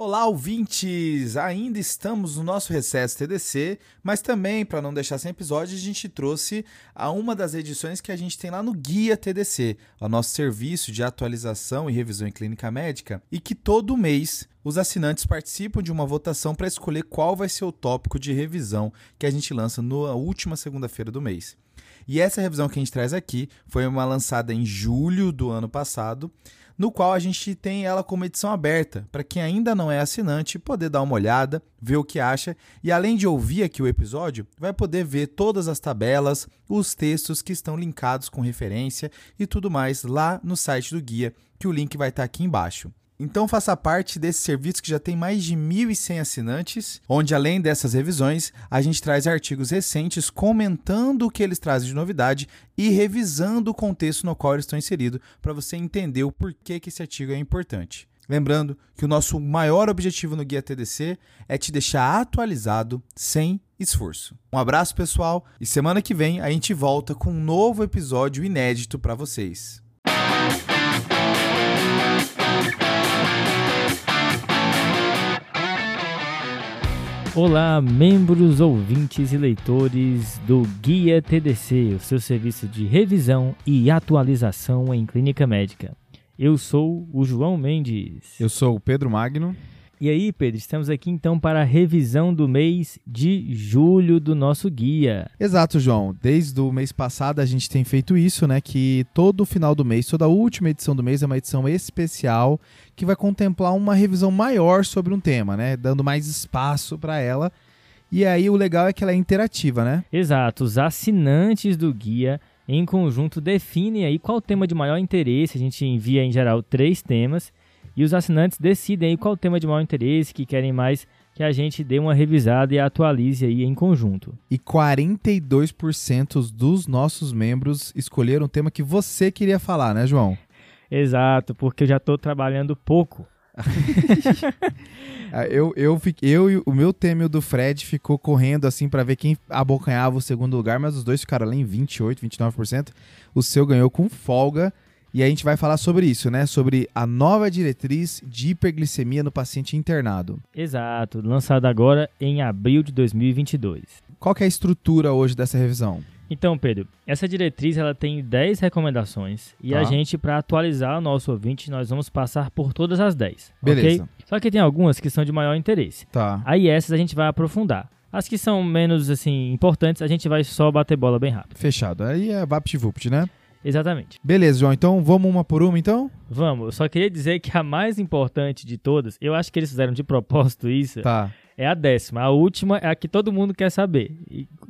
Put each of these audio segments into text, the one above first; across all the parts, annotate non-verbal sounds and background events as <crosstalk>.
Olá, ouvintes! Ainda estamos no nosso recesso TDC, mas também, para não deixar sem episódio, a gente trouxe a uma das edições que a gente tem lá no Guia TDC, o nosso serviço de atualização e revisão em clínica médica, e que todo mês os assinantes participam de uma votação para escolher qual vai ser o tópico de revisão que a gente lança na última segunda-feira do mês. E essa revisão que a gente traz aqui foi uma lançada em julho do ano passado no qual a gente tem ela como edição aberta, para quem ainda não é assinante poder dar uma olhada, ver o que acha e além de ouvir aqui o episódio, vai poder ver todas as tabelas, os textos que estão linkados com referência e tudo mais lá no site do guia, que o link vai estar aqui embaixo. Então faça parte desse serviço que já tem mais de 1.100 assinantes, onde além dessas revisões, a gente traz artigos recentes comentando o que eles trazem de novidade e revisando o contexto no qual eles estão inseridos, para você entender o porquê que esse artigo é importante. Lembrando que o nosso maior objetivo no Guia TDC é te deixar atualizado sem esforço. Um abraço, pessoal, e semana que vem a gente volta com um novo episódio inédito para vocês. Olá, membros, ouvintes e leitores do Guia TDC, o seu serviço de revisão e atualização em clínica médica. Eu sou o João Mendes. Eu sou o Pedro Magno. E aí, Pedro, estamos aqui então para a revisão do mês de julho do nosso guia. Exato, João. Desde o mês passado a gente tem feito isso, né? Que todo final do mês, toda última edição do mês é uma edição especial que vai contemplar uma revisão maior sobre um tema, né? Dando mais espaço para ela. E aí o legal é que ela é interativa, né? Exato. Os assinantes do guia em conjunto definem aí qual tema de maior interesse. A gente envia em geral três temas e os assinantes decidem aí qual tema de maior interesse que querem mais que a gente dê uma revisada e atualize aí em conjunto. E 42% dos nossos membros escolheram o tema que você queria falar, né, João? Exato, porque eu já estou trabalhando pouco. <laughs> Ah, eu, eu, eu e o meu tema e o do Fred ficou correndo assim para ver quem abocanhava o segundo lugar, mas os dois ficaram ali em 28, 29%. O seu ganhou com folga. E a gente vai falar sobre isso, né? Sobre a nova diretriz de hiperglicemia no paciente internado. Exato, lançada agora em abril de 2022. Qual é a estrutura hoje dessa revisão? Então, Pedro, essa diretriz ela tem 10 recomendações e tá. a gente, para atualizar o nosso ouvinte, nós vamos passar por todas as 10. Beleza. Okay? Só que tem algumas que são de maior interesse. Tá. Aí essas a gente vai aprofundar. As que são menos assim importantes, a gente vai só bater bola bem rápido. Fechado. Aí é VaptVupt, né? Exatamente. Beleza, João. Então vamos uma por uma, então? Vamos. Eu só queria dizer que a mais importante de todas, eu acho que eles fizeram de propósito isso. Tá é a décima. A última é a que todo mundo quer saber.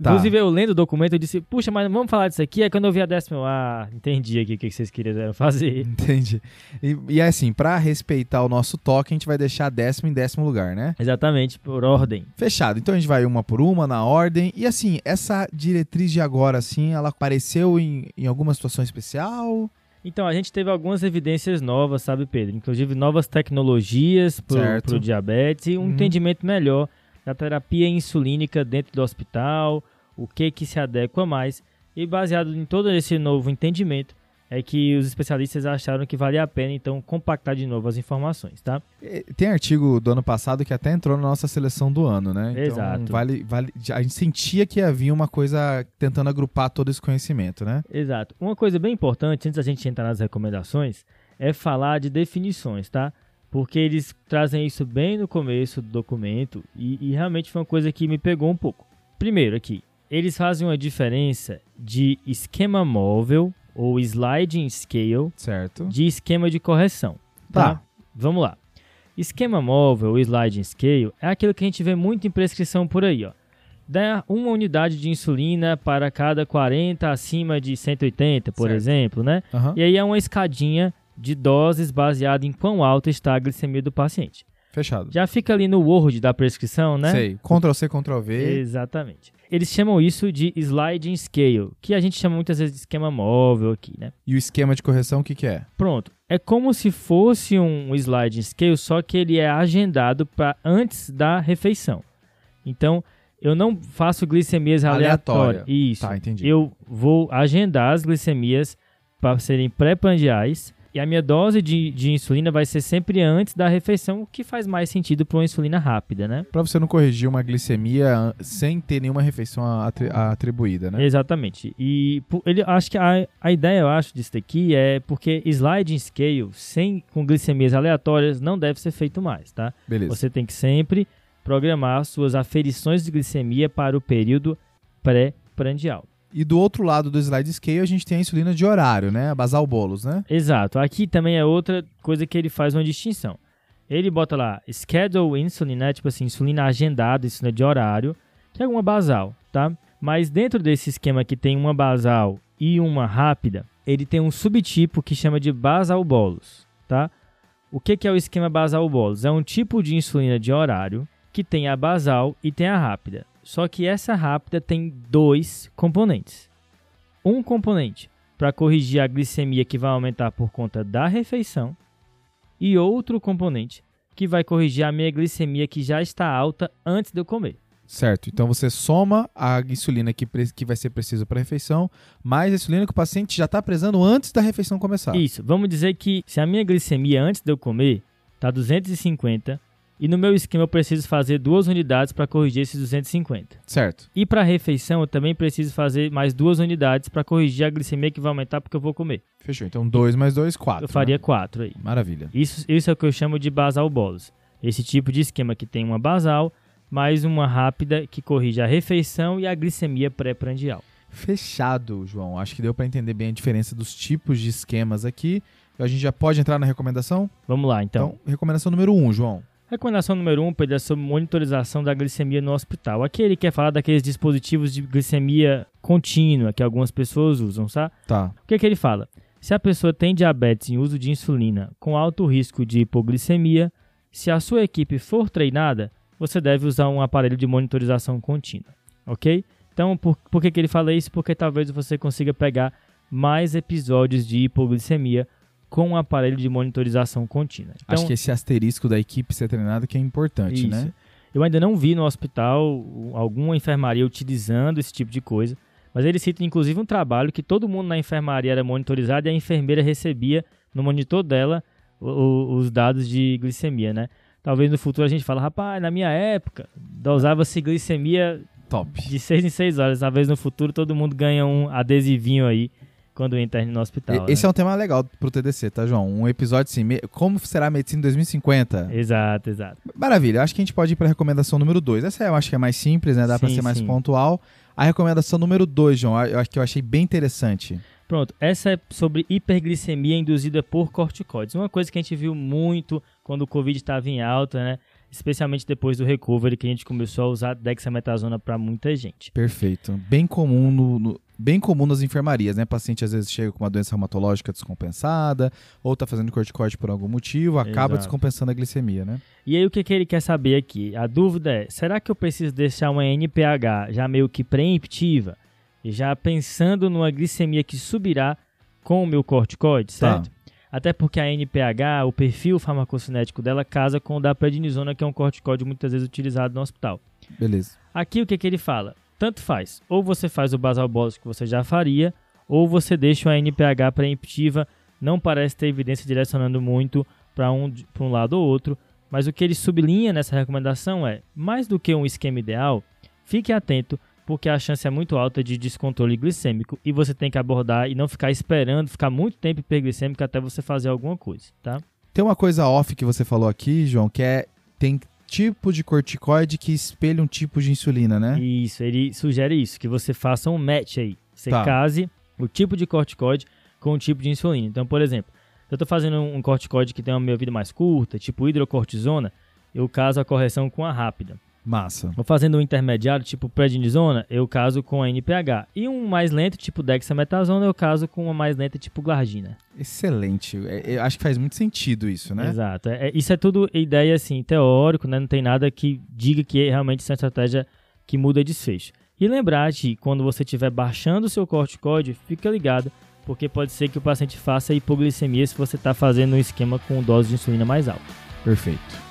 Tá. Inclusive, eu lendo o documento, eu disse, puxa, mas vamos falar disso aqui. É quando eu vi a décima, eu, ah, entendi aqui o que vocês queriam fazer. <laughs> Entendi. E, e assim, para respeitar o nosso toque, a gente vai deixar a décima em décimo lugar, né? Exatamente, por ordem. Fechado. Então a gente vai uma por uma, na ordem. E assim, essa diretriz de agora, assim, ela apareceu em, em alguma situação especial? Então, a gente teve algumas evidências novas, sabe, Pedro? Inclusive novas tecnologias para o diabetes e um uhum. entendimento melhor da terapia insulínica dentro do hospital, o que que se adequa mais. E baseado em todo esse novo entendimento, é que os especialistas acharam que valia a pena então compactar de novo as informações, tá? Tem artigo do ano passado que até entrou na nossa seleção do ano, né? Então, Exato. Vale, vale, a gente sentia que havia uma coisa tentando agrupar todo esse conhecimento, né? Exato. Uma coisa bem importante antes da gente entrar nas recomendações é falar de definições, tá? Porque eles trazem isso bem no começo do documento e, e realmente foi uma coisa que me pegou um pouco. Primeiro aqui, eles fazem uma diferença de esquema móvel ou sliding scale certo. de esquema de correção. Tá. tá. Vamos lá. Esquema móvel ou sliding scale é aquilo que a gente vê muito em prescrição por aí, ó. Dá uma unidade de insulina para cada 40 acima de 180, por certo. exemplo, né? Uhum. E aí é uma escadinha de doses baseada em quão alta está a glicemia do paciente. Fechado. Já fica ali no Word da prescrição, né? Sei. Ctrl C, Ctrl V. Exatamente. Eles chamam isso de sliding scale, que a gente chama muitas vezes de esquema móvel aqui, né? E o esquema de correção, o que, que é? Pronto. É como se fosse um sliding scale, só que ele é agendado para antes da refeição. Então, eu não faço glicemias aleatórias. Isso. Tá, entendi. Eu vou agendar as glicemias para serem pré-prandiais E a minha dose de, de insulina vai ser sempre antes da refeição, o que faz mais sentido para uma insulina rápida, né? Para você não corrigir uma glicemia sem ter nenhuma refeição atribuída, né? Exatamente. E ele acho que a, a ideia, eu acho, disso daqui é porque sliding scale sem com glicemias aleatórias não deve ser feito mais, tá? Beleza. Você tem que sempre programar suas aferições de glicemia para o período pré-prandial. E do outro lado do slide scale, a gente tem a insulina de horário, né? A basal bolos, né? Exato. Aqui também é outra coisa que ele faz uma distinção. Ele bota lá schedule insulin, né? Tipo assim, insulina agendada, insulina de horário, que é uma basal, tá? Mas dentro desse esquema que tem uma basal e uma rápida, ele tem um subtipo que chama de basal bolos, tá? O que, que é o esquema basal bolos? É um tipo de insulina de horário que tem a basal e tem a rápida. Só que essa rápida tem dois componentes. Um componente para corrigir a glicemia que vai aumentar por conta da refeição e outro componente que vai corrigir a minha glicemia que já está alta antes de eu comer. Certo. Então você soma a insulina que, que vai ser preciso para a refeição, mais a insulina que o paciente já está precisando antes da refeição começar. Isso. Vamos dizer que se a minha glicemia antes de eu comer está 250, e no meu esquema eu preciso fazer duas unidades para corrigir esses 250. Certo. E para a refeição eu também preciso fazer mais duas unidades para corrigir a glicemia que vai aumentar porque eu vou comer. Fechou. Então 2 mais 2, 4. Eu faria 4 né? aí. Maravilha. Isso, isso é o que eu chamo de basal bolos. Esse tipo de esquema que tem uma basal mais uma rápida que corrige a refeição e a glicemia pré-prandial. Fechado, João. Acho que deu para entender bem a diferença dos tipos de esquemas aqui. A gente já pode entrar na recomendação? Vamos lá, então. Então, recomendação número 1, um, João. Recomendação número 1, um, Pedro, é sobre monitorização da glicemia no hospital. Aqui ele quer falar daqueles dispositivos de glicemia contínua que algumas pessoas usam, sabe? Tá. O que, é que ele fala? Se a pessoa tem diabetes em uso de insulina com alto risco de hipoglicemia, se a sua equipe for treinada, você deve usar um aparelho de monitorização contínua, ok? Então, por, por que, que ele fala isso? Porque talvez você consiga pegar mais episódios de hipoglicemia com um aparelho de monitorização contínua. Então, Acho que esse asterisco da equipe ser treinada que é importante, isso. né? Eu ainda não vi no hospital alguma enfermaria utilizando esse tipo de coisa, mas ele cita inclusive um trabalho que todo mundo na enfermaria era monitorizado e a enfermeira recebia no monitor dela os dados de glicemia, né? Talvez no futuro a gente fale, rapaz, na minha época dosava-se glicemia top de 6 em 6 horas. Talvez no futuro todo mundo ganha um adesivinho aí quando entra no hospital. Esse né? é um tema legal pro TDC, tá, João? Um episódio assim, como será a medicina em 2050? Exato, exato. Maravilha, acho que a gente pode ir pra recomendação número 2. Essa eu acho que é mais simples, né? Dá sim, pra ser mais sim. pontual. A recomendação número 2, João, eu acho que eu achei bem interessante. Pronto, essa é sobre hiperglicemia induzida por corticoides. Uma coisa que a gente viu muito quando o Covid estava em alta, né? especialmente depois do recovery que a gente começou a usar dexametasona para muita gente. Perfeito. Bem comum no, no, bem comum nas enfermarias, né? paciente às vezes chega com uma doença reumatológica descompensada ou está fazendo corticoide por algum motivo, acaba Exato. descompensando a glicemia, né? E aí o que, que ele quer saber aqui? A dúvida é, será que eu preciso deixar uma NPH já meio que preemptiva, já pensando numa glicemia que subirá com o meu corticoide, tá. certo? Tá. Até porque a NPH, o perfil farmacocinético dela, casa com o da prednisona, que é um corticóide muitas vezes utilizado no hospital. Beleza. Aqui o que, que ele fala? Tanto faz. Ou você faz o basal bolus que você já faria, ou você deixa a NPH preemptiva. Não parece ter evidência direcionando muito para um, um lado ou outro. Mas o que ele sublinha nessa recomendação é: mais do que um esquema ideal, fique atento porque a chance é muito alta de descontrole glicêmico e você tem que abordar e não ficar esperando, ficar muito tempo hiperglicêmico até você fazer alguma coisa, tá? Tem uma coisa off que você falou aqui, João, que é tem tipo de corticoide que espelha um tipo de insulina, né? Isso, ele sugere isso, que você faça um match aí. Você tá. case o tipo de corticoide com o tipo de insulina. Então, por exemplo, se eu estou fazendo um corticoide que tem uma meia vida mais curta, tipo hidrocortisona, eu caso a correção com a rápida. Massa. Vou fazendo um intermediário, tipo prednisona, eu caso com a NPH. E um mais lento, tipo dexametasona, eu caso com uma mais lenta, tipo glargina. Excelente. É, eu acho que faz muito sentido isso, né? Exato. É, é, isso é tudo ideia, assim, teórico, né? Não tem nada que diga que realmente isso é uma estratégia que muda desfecho. E lembrar de quando você estiver baixando o seu corticóide, fica ligado, porque pode ser que o paciente faça hipoglicemia se você está fazendo um esquema com dose de insulina mais alta. Perfeito.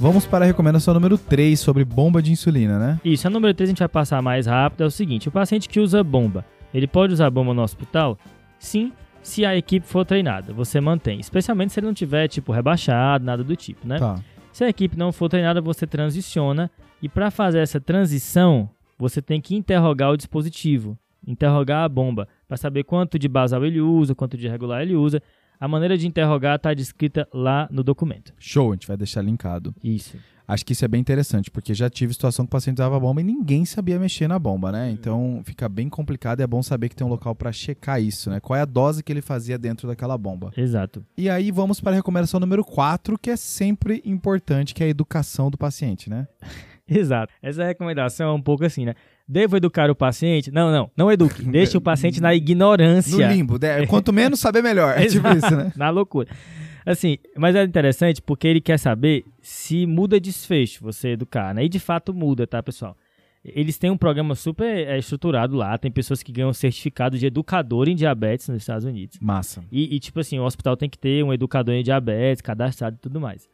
Vamos para a recomendação número 3 sobre bomba de insulina, né? Isso, a número 3 a gente vai passar mais rápido. É o seguinte: o paciente que usa bomba, ele pode usar bomba no hospital? Sim, se a equipe for treinada. Você mantém, especialmente se ele não tiver, tipo, rebaixado, nada do tipo, né? Tá. Se a equipe não for treinada, você transiciona. E para fazer essa transição, você tem que interrogar o dispositivo, interrogar a bomba, para saber quanto de basal ele usa, quanto de regular ele usa. A maneira de interrogar está descrita lá no documento. Show, a gente vai deixar linkado. Isso. Acho que isso é bem interessante, porque já tive situação que o paciente usava a bomba e ninguém sabia mexer na bomba, né? Uhum. Então fica bem complicado e é bom saber que tem um local para checar isso, né? Qual é a dose que ele fazia dentro daquela bomba. Exato. E aí vamos para a recomendação número 4, que é sempre importante, que é a educação do paciente, né? <laughs> Exato. Essa recomendação é um pouco assim, né? Devo educar o paciente? Não, não, não eduque. <laughs> Deixe o paciente na ignorância. No limbo. <laughs> Quanto menos saber, melhor. É tipo isso, né? na loucura. Assim, mas é interessante porque ele quer saber se muda desfecho você educar, né? E de fato muda, tá, pessoal? Eles têm um programa super é, estruturado lá. Tem pessoas que ganham certificado de educador em diabetes nos Estados Unidos. Massa. E, e tipo assim, o hospital tem que ter um educador em diabetes, cadastrado e tudo mais.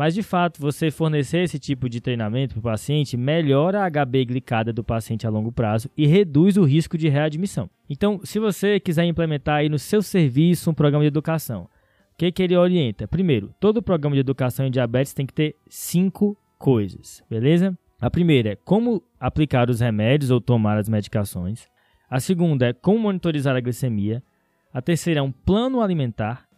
Mas de fato, você fornecer esse tipo de treinamento para o paciente melhora a HB glicada do paciente a longo prazo e reduz o risco de readmissão. Então, se você quiser implementar aí no seu serviço um programa de educação, o que, que ele orienta? Primeiro, todo programa de educação em diabetes tem que ter cinco coisas, beleza? A primeira é como aplicar os remédios ou tomar as medicações. A segunda é como monitorizar a glicemia. A terceira é um plano alimentar.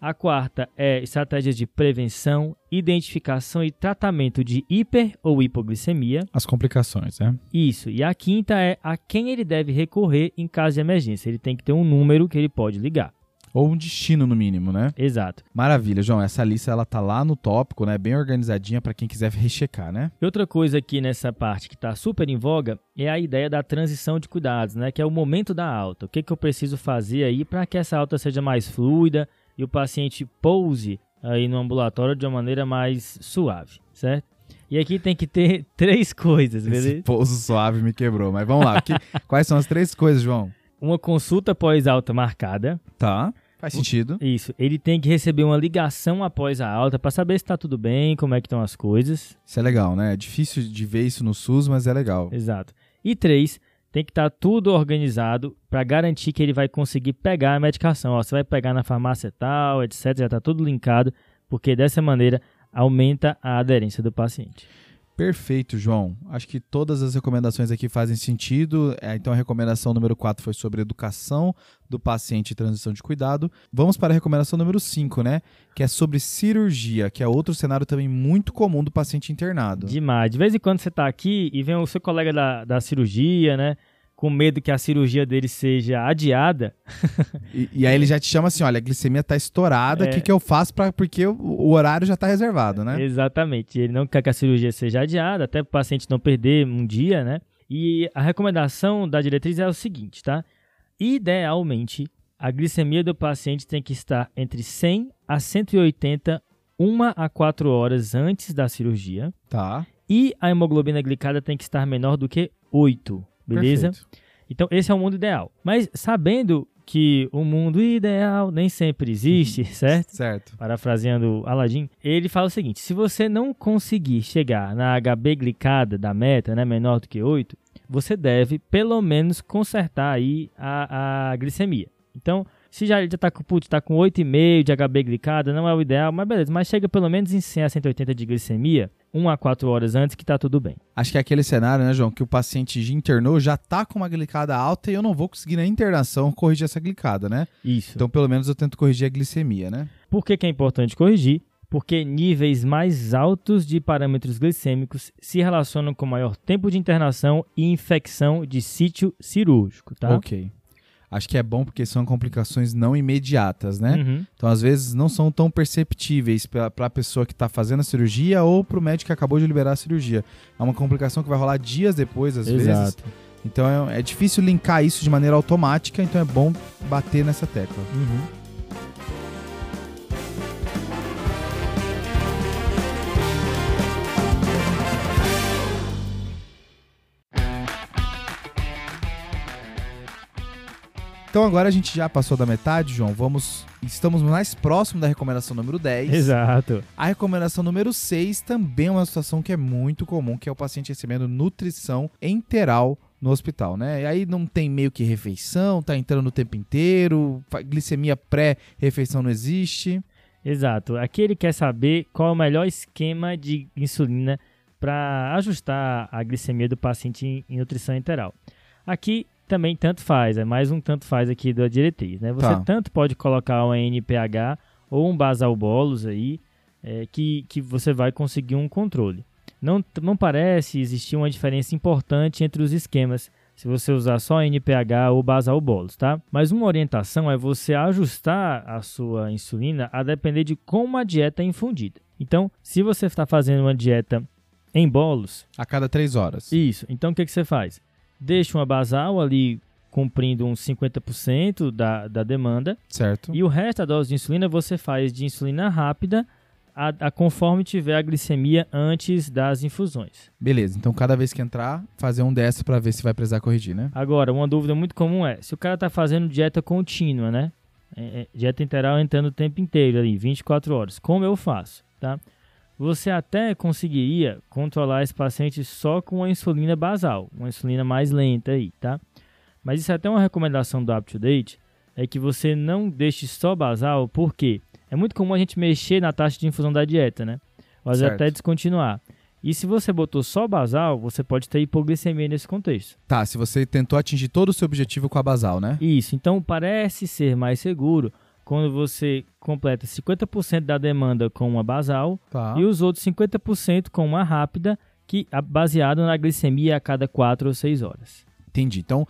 A quarta é estratégias de prevenção, identificação e tratamento de hiper ou hipoglicemia. As complicações, né? Isso. E a quinta é a quem ele deve recorrer em caso de emergência. Ele tem que ter um número que ele pode ligar. Ou um destino, no mínimo, né? Exato. Maravilha, João. Essa lista ela tá lá no tópico, né? Bem organizadinha para quem quiser rechecar, né? E outra coisa aqui nessa parte que tá super em voga é a ideia da transição de cuidados, né? Que é o momento da alta. O que, que eu preciso fazer aí para que essa alta seja mais fluida, e o paciente pouse aí no ambulatório de uma maneira mais suave, certo? E aqui tem que ter <laughs> três coisas, beleza? Esse pouso suave me quebrou, mas vamos lá. <laughs> quais são as três coisas, João? Uma consulta pós-alta marcada. Tá. Faz sentido. Isso. Ele tem que receber uma ligação após a alta para saber se está tudo bem, como é que estão as coisas. Isso é legal, né? É difícil de ver isso no SUS, mas é legal. Exato. E três, tem que estar tá tudo organizado para garantir que ele vai conseguir pegar a medicação. Ó, você vai pegar na farmácia tal, etc. Já está tudo linkado, porque dessa maneira aumenta a aderência do paciente. Perfeito, João. Acho que todas as recomendações aqui fazem sentido. É, então, a recomendação número 4 foi sobre educação do paciente e transição de cuidado. Vamos para a recomendação número 5, né? Que é sobre cirurgia, que é outro cenário também muito comum do paciente internado. Demais. De vez em quando você está aqui e vem o seu colega da, da cirurgia, né? Com medo que a cirurgia dele seja adiada. <laughs> e, e, aí ele já te chama assim: olha, a glicemia tá estourada, o é. que, que eu faço para porque o, o, horário já tá reservado, né? Exatamente. Ele não quer que a cirurgia seja adiada, até para o paciente não perder um dia, né? E a recomendação da diretriz é o seguinte, tá? Idealmente, a glicemia do paciente tem que estar entre 100 a 180 uma a 4 horas antes da cirurgia. Tá. E a hemoglobina glicada tem que estar menor do que 8 beleza? Perfeito. Então, esse é o mundo ideal. Mas sabendo que o mundo ideal nem sempre existe, certo? Certo. Parafraseando Aladdin, ele fala o seguinte: se você não conseguir chegar na HB glicada da meta, né, menor do que 8, você deve pelo menos consertar aí a, a glicemia. Então, se já já tá com, putz, tá com 8,5 de HB glicada, não é o ideal, mas beleza, mas chega pelo menos em 100 a 180 de glicemia, 1 a 4 horas antes que tá tudo bem. Acho que é aquele cenário, né, João, que o paciente já internou, já tá com uma glicada alta e eu não vou conseguir na internação corrigir essa glicada, né? Isso. Então, pelo menos eu tento corrigir a glicemia, né? Por que, que é importante corrigir? Porque níveis mais altos de parâmetros glicêmicos se relacionam com maior tempo de internação e infecção de sítio cirúrgico, tá? Ok acho que é bom porque são complicações não imediatas, né? Uhum. Então, às vezes, não são tão perceptíveis para a pessoa que está fazendo a cirurgia ou para o médico que acabou de liberar a cirurgia. É uma complicação que vai rolar dias depois, às Exato. vezes. Então, é, é, difícil linkar isso de maneira automática, então é bom bater nessa tecla. Uhum. Então agora a gente já passou da metade, João. Vamos. Estamos mais próximo da recomendação número 10. Exato. A recomendação número 6 também é uma situação que é muito comum, que é o paciente recebendo nutrição enteral no hospital, né? E aí não tem meio que refeição, tá entrando o tempo inteiro, glicemia pré-refeição não existe. Exato. Aqui ele quer saber qual é o melhor esquema de insulina para ajustar a glicemia do paciente em, nutrição enteral. Aqui também tanto faz, é mais um tanto faz aqui da diretriz, né? Você tá. tanto pode colocar um NPH ou um basal bolus aí, é, que, que você vai conseguir um controle. Não, não parece existir uma diferença importante entre os esquemas, se você usar só NPH ou basal bolus, tá? Mas uma orientação é você ajustar a sua insulina a depender de como a dieta é infundida. Então, se você está fazendo uma dieta em bolos... A cada três horas. Isso. Então, o que, que você faz? Deixa uma basal ali cumprindo uns 50% da, da demanda. Certo. E o resto da dose de insulina você faz de insulina rápida a, a, conforme tiver a glicemia antes das infusões. Beleza, então cada vez que entrar, fazer um dessa para ver se vai precisar corrigir, né? Agora, uma dúvida muito comum é, se o cara tá fazendo dieta contínua, né? É, é, dieta interal entrando o tempo inteiro ali, 24 horas, como eu faço, tá? Você até conseguiria controlar esse paciente só com a insulina basal, uma insulina mais lenta aí, tá? Mas isso é até uma recomendação do UpToDate, é que você não deixe só basal, por quê? É muito comum a gente mexer na taxa de infusão da dieta, né? Ou até descontinuar. E se você botou só basal, você pode ter hipoglicemia nesse contexto. Tá, se você tentou atingir todo o seu objetivo com a basal, né? Isso, então parece ser mais seguro quando você completa 50% da demanda com uma basal tá. e os outros 50% com uma rápida, que baseado na glicemia a cada 4 ou 6 horas. Entendi. Então,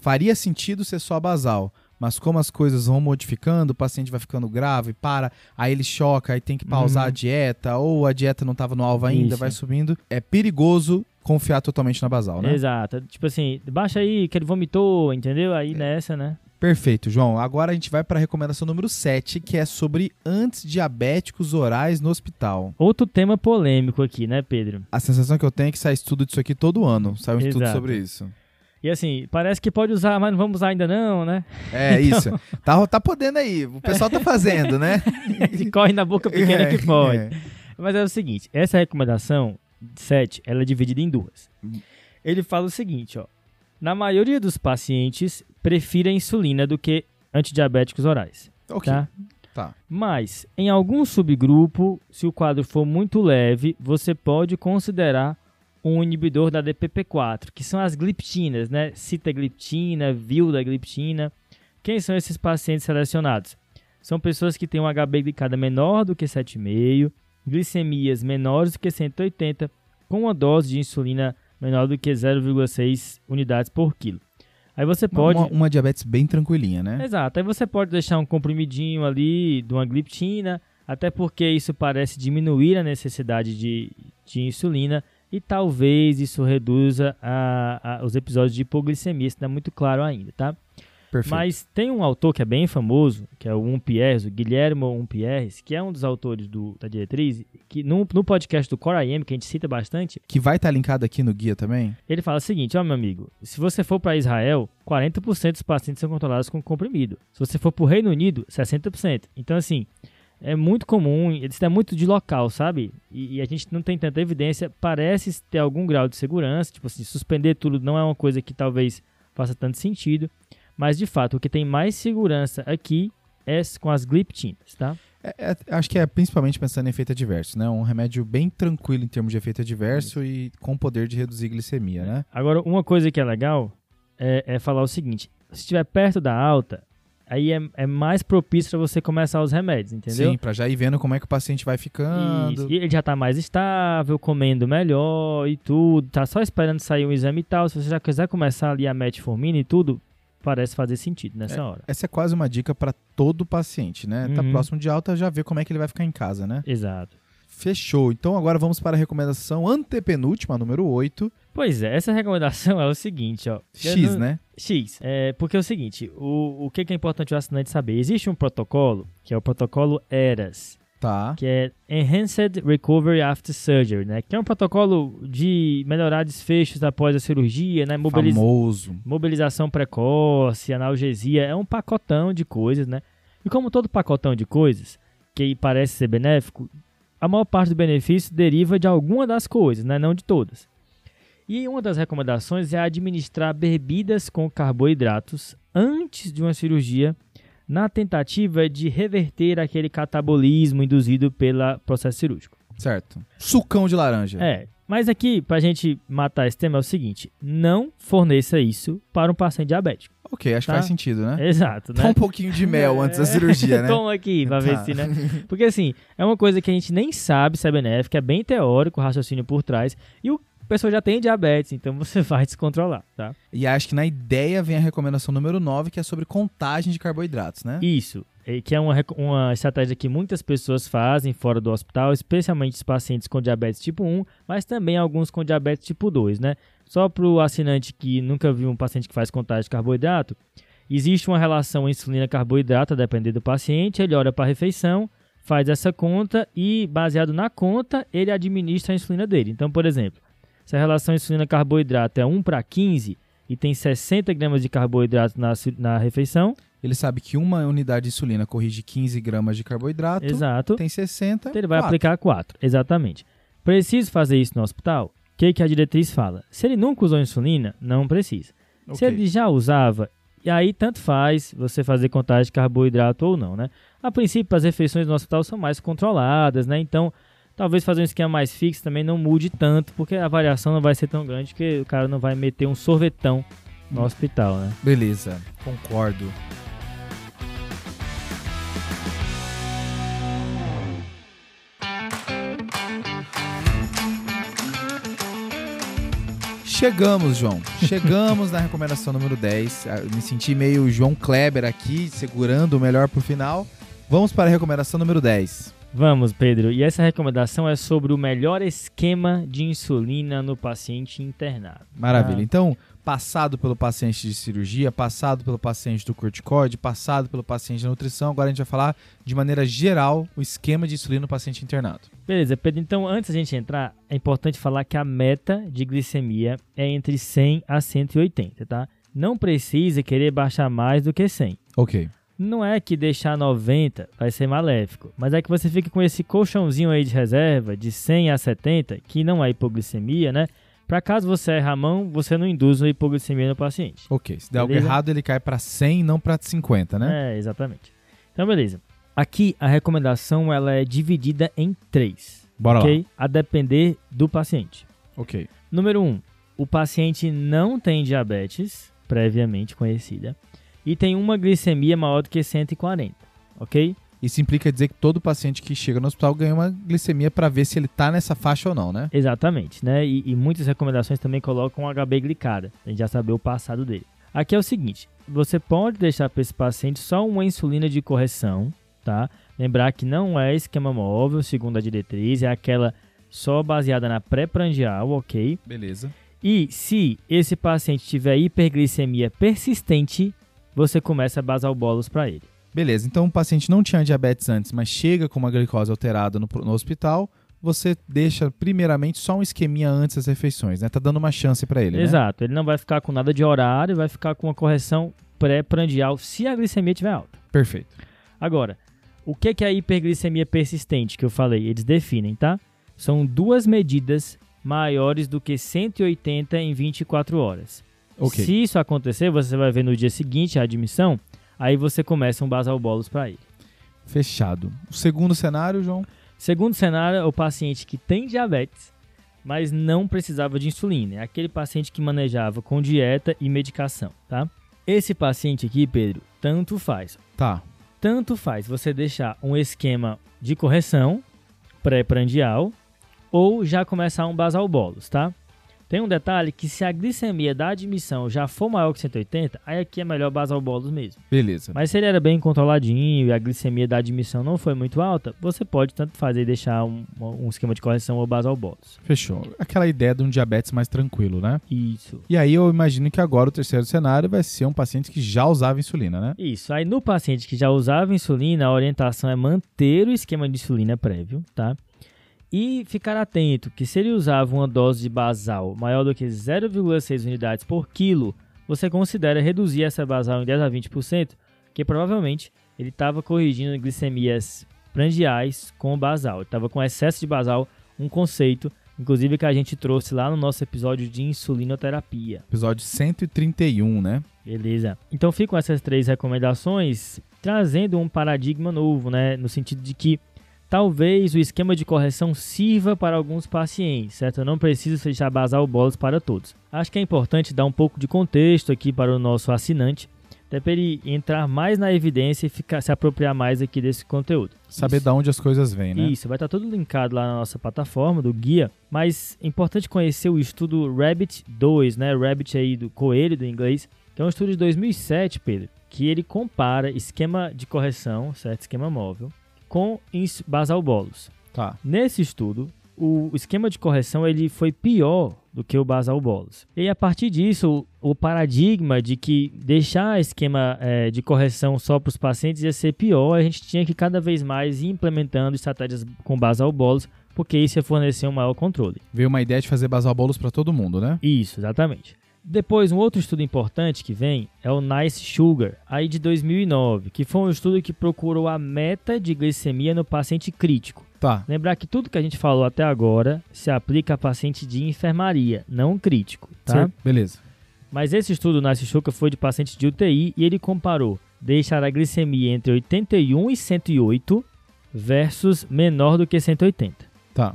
faria sentido ser só basal mas como as coisas vão modificando, o paciente vai ficando grave, para, aí ele choca, aí tem que pausar uhum. a dieta, ou a dieta não estava no alvo ainda, Isso. vai subindo. É perigoso confiar totalmente na basal, né? Exato. Tipo assim, baixa aí que ele vomitou, entendeu? Aí é. nessa, né? Perfeito, João. Agora a gente vai para a recomendação número 7, que é sobre antidiabéticos orais no hospital. Outro tema polêmico aqui, né, Pedro? A sensação que eu tenho é que sai estudo disso aqui todo ano. Sai um Exato. estudo sobre isso. E assim, parece que pode usar, mas não vamos usar ainda não, né? É, <laughs> então... isso. Tá, tá podendo aí. O pessoal tá fazendo, né? <laughs> corre na boca pequena <laughs> é, que pode. É. Mas é o seguinte, essa recomendação 7, ela é dividida em duas. Ele fala o seguinte, ó. Na maioria dos pacientes, prefira insulina do que antidiabéticos orais. Ok. Tá? Tá. Mas, em algum subgrupo, se o quadro for muito leve, você pode considerar um inibidor da DPP4, que são as gliptinas, né? Citagliptina, vildagliptina. Quem são esses pacientes selecionados? São pessoas que têm um HB glicada menor do que 7,5, glicemias menores do que 180, com uma dose de insulina menor do que 0,6 unidades por quilo. Aí você pode. Uma, uma, diabetes bem tranquilinha, né? Exato. Aí você pode deixar um comprimidinho ali de uma gliptina, até porque isso parece diminuir a necessidade de, de insulina e talvez isso reduza a, a, os episódios de hipoglicemia, isso não é muito claro ainda, tá? Perfeito. Mas tem um autor que é bem famoso, que é o Umpierres, o Guilherme Umpierres, que é um dos autores do, da diretriz, que no, no podcast do Core IM, que a gente cita bastante... Que vai estar tá linkado aqui no guia também? Ele fala o seguinte, ó meu amigo, se você for para Israel, 40% dos pacientes são controlados com comprimido. Se você for para o Reino Unido, 60%. Então assim, é muito comum, isso é muito de local, sabe? E, e, a gente não tem tanta evidência. Parece ter algum grau de segurança, tipo assim, suspender tudo não é uma coisa que talvez faça tanto sentido. Mas de fato, o que tem mais segurança aqui é com as gliptinas, tá? É, é, acho que é principalmente pensando em efeito adverso, né? Um remédio bem tranquilo em termos de efeito adverso e com poder de reduzir glicemia, né? Agora, uma coisa que é legal é, é falar o seguinte: se estiver perto da alta, aí é, é mais propício para você começar os remédios, entendeu? Sim, para já ir vendo como é que o paciente vai ficando. Isso. E ele já tá mais estável, comendo melhor e tudo, tá só esperando sair um exame e tal. Se você já quiser começar ali a metformina e tudo, parece fazer sentido nessa é, hora. Essa é quase uma dica para todo paciente, né? Tá uhum. próximo de alta, já vê como é que ele vai ficar em casa, né? Exato. Fechou. Então agora vamos para a recomendação antepenúltima, número 8. Pois é, essa recomendação <laughs> é o seguinte, ó. X, não... né? X. É, porque é o seguinte, o, o que é importante o assinante saber? Existe um protocolo, que é o protocolo ERAS, tá. que é Enhanced Recovery After Surgery, né? Que é um protocolo de melhorar desfechos após a cirurgia, né? Mobiliz Famoso. Mobilização precoce, analgesia, é um pacotão de coisas, né? E como todo pacotão de coisas, que parece ser benéfico, a maior parte do benefício deriva de alguma das coisas, né? não de todas. E uma das recomendações é administrar bebidas com carboidratos antes de uma cirurgia, na tentativa de reverter aquele catabolismo induzido pelo processo cirúrgico. Certo. Sucão de laranja. É. Mas aqui, pra gente matar esse tema, é o seguinte: não forneça isso para um paciente diabético. Ok, acho tá? que faz sentido, né? Exato. Né? Dá um pouquinho de mel antes da cirurgia, né? <laughs> Toma aqui, pra tá. ver se, né? <laughs> Porque assim, é uma coisa que a gente nem sabe se é benéfica, é bem teórico o raciocínio por trás. E o pessoa já tem diabetes, então você <laughs> vai descontrolar, tá? E acho que na ideia vem a recomendação número 9, que é sobre contagem de carboidratos, né? Isso, que é uma, uma estratégia que muitas pessoas fazem fora do hospital, especialmente os pacientes com diabetes tipo 1, mas também alguns com diabetes tipo 2, né? Só para o assinante que nunca viu um paciente que faz contagem de carboidrato, existe uma relação insulina-carboidrato, a depender do paciente, ele olha para a refeição, faz essa conta e, baseado na conta, ele administra a insulina dele. Então, por exemplo, se a relação insulina-carboidrato é 1 para 15 e tem 60 gramas de carboidrato na, na refeição, ele sabe que uma unidade de insulina corrige 15 gramas de carboidrato. Exato. Tem 60. Então ele vai 4. aplicar 4. Exatamente. Preciso fazer isso no hospital? que, que a diretriz fala? Se ele nunca usou insulina, não precisa. Okay. Se ele já usava, e aí tanto faz você fazer contagem de carboidrato ou não, né? A princípio, as refeições no hospital são mais controladas, né? Então, talvez fazer um esquema mais fixo também não mude tanto, porque a variação não vai ser tão grande que o cara não vai meter um sorvetão no hum. hospital, né? Beleza, concordo. Chegamos, João. Chegamos na recomendação número 10. Eu me senti meio João Kleber aqui, segurando o melhor pro final. Vamos para a recomendação número 10. Vamos, Pedro. E essa recomendação é sobre o melhor esquema de insulina no paciente internado. Maravilha. Ah. Então, passado pelo paciente de cirurgia, passado pelo paciente do corticoide, passado pelo paciente de nutrição. Agora a gente vai falar de maneira geral o esquema de insulina no paciente internado. Beleza, Pedro. Então, antes da gente entrar, é importante falar que a meta de glicemia é entre 100 a 180, tá? Não precisa querer baixar mais do que 100. Ok. Não é que deixar 90 vai ser maléfico, mas é que você fica com esse colchãozinho aí de reserva de 100 a 70, que não é hipoglicemia, né? Para caso você erre a mão, você não induz a hipoglicemia no paciente. Ok, se der beleza? algo errado, ele cai para 100, não para 50, né? É, exatamente. Então, beleza. Aqui a recomendação ela é dividida em três. Bora okay? lá. A depender do paciente. Ok. Número 1. Um, o paciente não tem diabetes previamente conhecida e tem uma glicemia maior do que 140, ok? Isso implica dizer que todo paciente que chega no hospital ganha uma glicemia para ver se ele está nessa faixa ou não, né? Exatamente, né? E, e muitas recomendações também colocam HB glicada, a gente já saber o passado dele. Aqui é o seguinte, você pode deixar para esse paciente só uma insulina de correção, tá? Lembrar que não é esquema móvel, segundo a diretriz, é aquela só baseada na pré-prandial, ok? Beleza. E se esse paciente tiver hiperglicemia persistente, você começa a basar o bolos para ele. Beleza, então o paciente não tinha diabetes antes, mas chega com uma glicose alterada no, no hospital, você deixa primeiramente só um esqueminha antes das refeições, né? Tá dando uma chance para ele, né? Exato, né? ele não vai ficar com nada de horário, vai ficar com uma correção pré-prandial se a glicemia estiver alta. Perfeito. Agora, o que é a hiperglicemia persistente que eu falei? Eles definem, tá? São duas medidas maiores do que 180 em 24 horas. Okay. Se isso acontecer, você vai ver no dia seguinte a admissão, Aí você começa um basal bolos para ele. Fechado. O segundo cenário, João? Segundo cenário é o paciente que tem diabetes, mas não precisava de insulina. É aquele paciente que manejava com dieta e medicação, tá? Esse paciente aqui, Pedro, tanto faz. Tá. Tanto faz você deixar um esquema de correção pré-prandial ou já começar um basal bolos, tá? Tem um detalhe que se a glicemia da admissão já for maior que 180, aí aqui é melhor basal bolos mesmo. Beleza. Mas se ele era bem controladinho e a glicemia da admissão não foi muito alta, você pode tanto fazer e deixar um, um esquema de correção ou basal bolos. Fechou. Aquela ideia de um diabetes mais tranquilo, né? Isso. E aí eu imagino que agora o terceiro cenário vai ser um paciente que já usava insulina, né? Isso. Aí no paciente que já usava insulina, a orientação é manter o esquema de insulina prévio, tá? E ficar atento que se ele usava uma dose de basal maior do que 0,6 unidades por quilo, você considera reduzir essa basal em 10 a 20%, que provavelmente ele estava corrigindo glicemias prandiais com basal. Estava com excesso de basal, um conceito, inclusive que a gente trouxe lá no nosso episódio de insulinoterapia. Episódio 131, né? Beleza. Então ficam essas três recomendações trazendo um paradigma novo, né? No sentido de que Talvez o esquema de correção sirva para alguns pacientes, certo? Eu não preciso fechar basal bolas para todos. Acho que é importante dar um pouco de contexto aqui para o nosso assinante, até para ele entrar mais na evidência e ficar, se apropriar mais aqui desse conteúdo. Saber de onde as coisas vêm, né? Isso, vai estar tudo linkado lá na nossa plataforma do guia, mas é importante conhecer o estudo Rabbit 2, né? Rabbit aí do coelho do inglês, que é um estudo de 2007, Pedro, que ele compara esquema de correção, certo? Esquema móvel, com basal bolos. Tá. Nesse estudo, o esquema de correção ele foi pior do que o basal bolos. E a partir disso, o paradigma de que deixar esquema é, de correção só para os pacientes ia ser pior, a gente tinha que cada vez mais ir implementando estratégias com basal bolos, porque isso ia fornecer um maior controle. Veio uma ideia de fazer basal bolos para todo mundo, né? Isso, exatamente. Depois, um outro estudo importante que vem é o Nice Sugar, aí de 2009, que foi um estudo que procurou a meta de glicemia no paciente crítico. Tá. Lembrar que tudo que a gente falou até agora se aplica a paciente de enfermaria, não crítico, tá? Certo. Beleza. Mas esse estudo Nice Sugar foi de paciente de UTI e ele comparou deixar a glicemia entre 81 e 108 versus menor do que 180. Tá.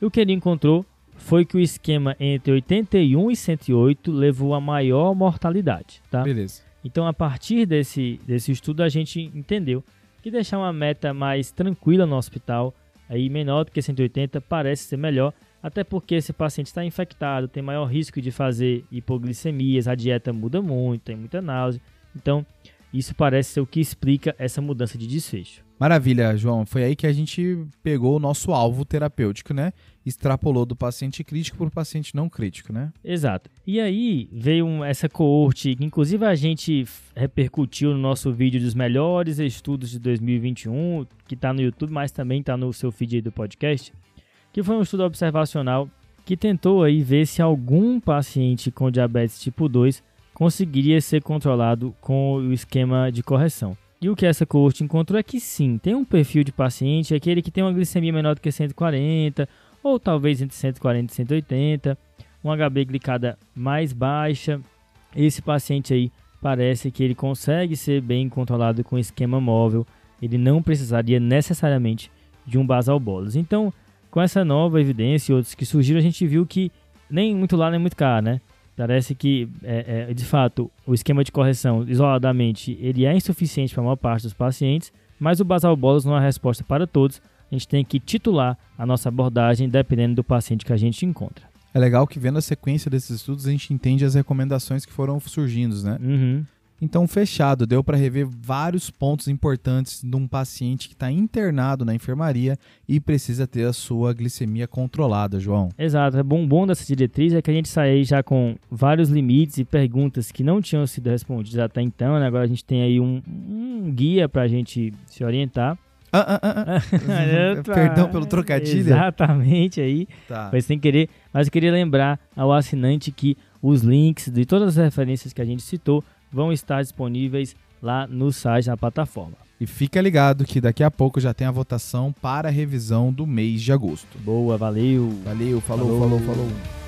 E o que ele encontrou foi que o esquema entre 81 e 108 levou a maior mortalidade, tá? Beleza. Então, a partir desse, desse estudo, a gente entendeu que deixar uma meta mais tranquila no hospital, aí menor do que 180, parece ser melhor, até porque esse paciente está infectado, tem maior risco de fazer hipoglicemias, a dieta muda muito, tem muita náusea. Então, isso parece ser o que explica essa mudança de desfecho. Maravilha, João. Foi aí que a gente pegou o nosso alvo terapêutico, né? Extrapolou do paciente crítico para o paciente não crítico, né? Exato. E aí veio essa coorte, que inclusive a gente repercutiu no nosso vídeo dos melhores estudos de 2021, que está no YouTube, mas também está no seu feed do podcast, que foi um estudo observacional que tentou aí ver se algum paciente com diabetes tipo 2 conseguiria ser controlado com o esquema de correção. E o que essa coorte encontrou é que sim, tem um perfil de paciente, aquele que tem uma glicemia menor do que 140, ou talvez entre 140 e 180, um HB glicada mais baixa. Esse paciente aí parece que ele consegue ser bem controlado com esquema móvel, ele não precisaria necessariamente de um basal bolus. Então, com essa nova evidência e outros que surgiram, a gente viu que nem muito lá nem muito cá, né? Parece que, é, é, de fato, o esquema de correção isoladamente ele é insuficiente para a maior parte dos pacientes, mas o basal bolus não é a resposta para todos. A gente tem que titular a nossa abordagem dependendo do paciente que a gente encontra. É legal que vendo a sequência desses estudos a gente entende as recomendações que foram surgindo, né? Uhum. Então, fechado, deu para rever vários pontos importantes de um paciente que está internado na enfermaria e precisa ter a sua glicemia controlada, João. Exato. É bom, bom dessa diretriz é que a gente sai já com vários limites e perguntas que não tinham sido respondidas até então. Né? Agora a gente tem aí um, um guia para a gente se orientar. Ah, ah, ah, ah. <laughs> Perdão pelo trocadilho. Exatamente aí. Tá. Foi sem querer. Mas eu queria lembrar ao assinante que os links de todas as referências que a gente citou vão estar disponíveis lá no site, na plataforma. E fica ligado que daqui a pouco já tem a votação para a revisão do mês de agosto. Boa, valeu. Valeu, falou, falou, falou. falou.